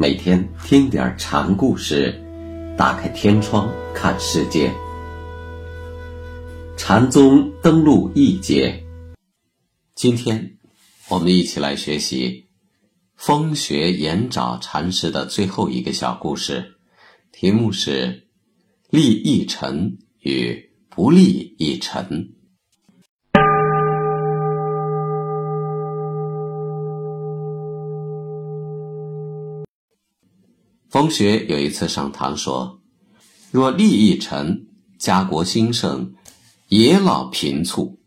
每天听点禅故事，打开天窗看世界。禅宗登陆一节，今天我们一起来学习风雪延沼禅师的最后一个小故事，题目是“立一尘与不立一尘”。同学有一次上堂说：“若利益臣，家国兴盛，野老贫促；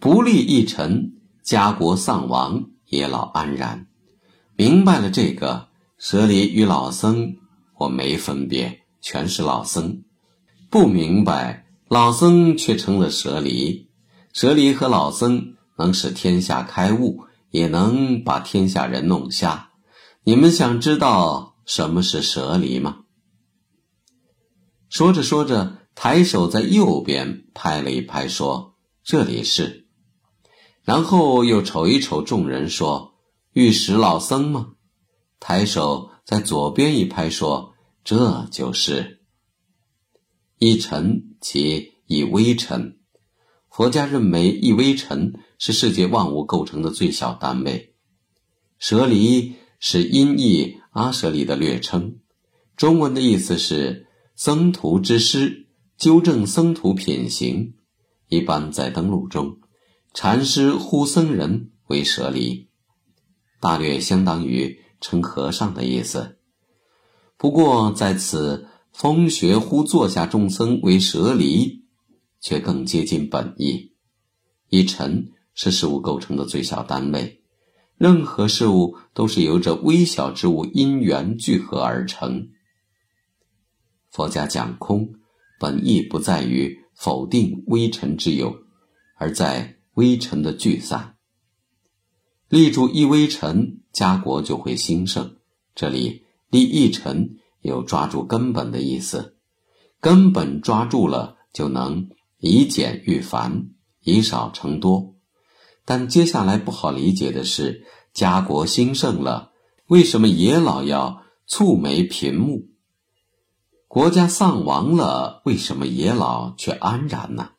不利益臣，家国丧亡，野老安然。”明白了这个，舍离与老僧我没分别，全是老僧；不明白，老僧却成了舍离。舍离和老僧能使天下开悟，也能把天下人弄瞎。你们想知道？什么是蛇离吗？说着说着，抬手在右边拍了一拍，说：“这里是。”然后又瞅一瞅众人，说：“玉石老僧吗？”抬手在左边一拍，说：“这就是。”一尘即一微尘，佛家认为一微尘是世界万物构成的最小单位。舍离是音译。阿舍利的略称，中文的意思是僧徒之师，纠正僧徒品行。一般在登录中，禅师呼僧人为舍利，大略相当于称和尚的意思。不过在此风学呼座下众僧为舍利，却更接近本意。一尘是事物构成的最小单位。任何事物都是由这微小之物因缘聚合而成。佛家讲空，本意不在于否定微尘之有，而在微尘的聚散。立住一微尘，家国就会兴盛。这里立一尘有抓住根本的意思，根本抓住了，就能以简御繁，以少成多。但接下来不好理解的是，家国兴盛了，为什么野老要蹙眉贫目？国家丧亡了，为什么野老却安然呢？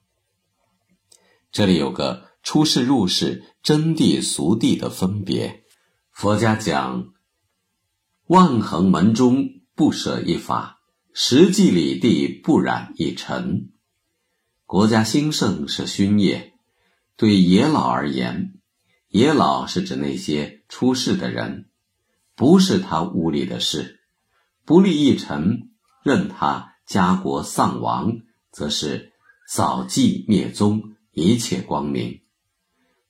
这里有个出世入世、真谛俗谛的分别。佛家讲，万恒门中不舍一法，实际里地不染一尘。国家兴盛是勋业。对野老而言，野老是指那些出世的人，不是他屋里的事。不立一臣，任他家国丧亡，则是扫迹灭宗，一切光明。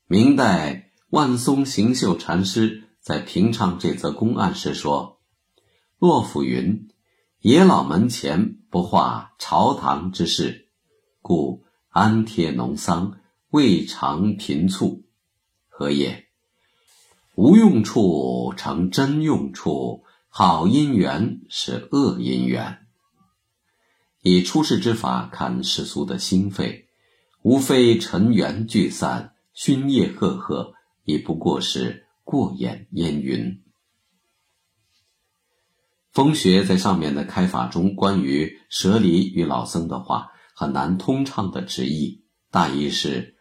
明代万松行秀禅师在平唱这则公案时说：“洛甫云，野老门前不画朝堂之事，故安贴农桑。”未尝贫促，何也？无用处成真用处，好因缘是恶因缘。以出世之法看世俗的心肺，无非尘缘聚散，熏叶赫赫，也不过是过眼烟云。风学在上面的开法中，关于舍离与老僧的话，很难通畅的直译，大意是。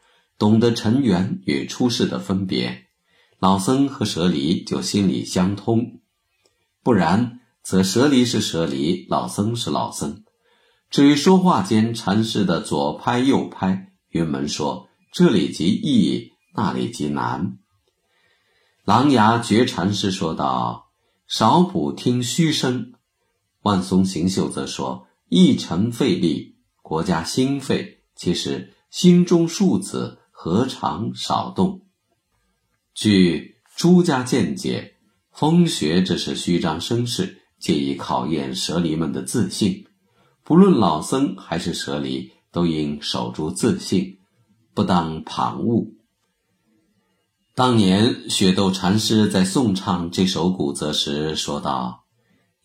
懂得尘缘与出世的分别，老僧和舍离就心里相通；不然，则舍离是舍离，老僧是老僧。至于说话间禅师的左拍右拍，云门说这里即易，那里即难。琅琊觉禅师说道：“少补听虚声。”万松行秀则说：“一尘费力，国家兴废，其实心中数子。”何尝少动？据诸家见解，风学这是虚张声势，借以考验舍离们的自信。不论老僧还是舍离，都应守住自信，不当旁骛。当年雪窦禅师在颂唱这首古则时说道：“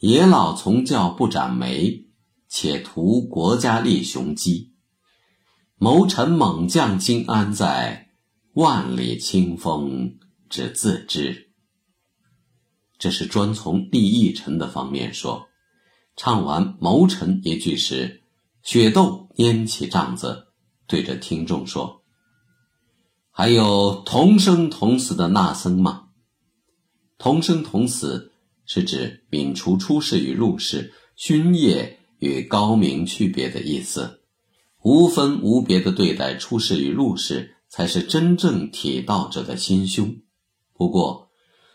野老从教不斩眉，且图国家立雄鸡。”谋臣猛将今安在？万里清风只自知。这是专从立义臣的方面说。唱完谋臣一句时，雪窦拈起杖子，对着听众说：“还有同生同死的那僧吗？同生同死是指泯除出世与入世、勋业与高明区别的意思，无分无别的对待出世与入世，才是真正体道者的心胸。不过，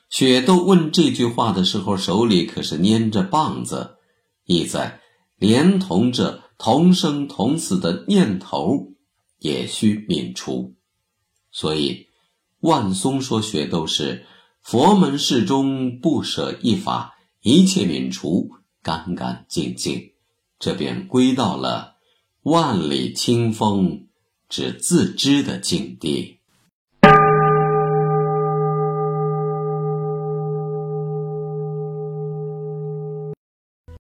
雪窦问这句话的时候，手里可是捏着棒子，意在连同着。”同生同死的念头也需泯除，所以万松说学都是佛门事中不舍一法，一切泯除，干干净净，这便归到了万里清风只自知的境地。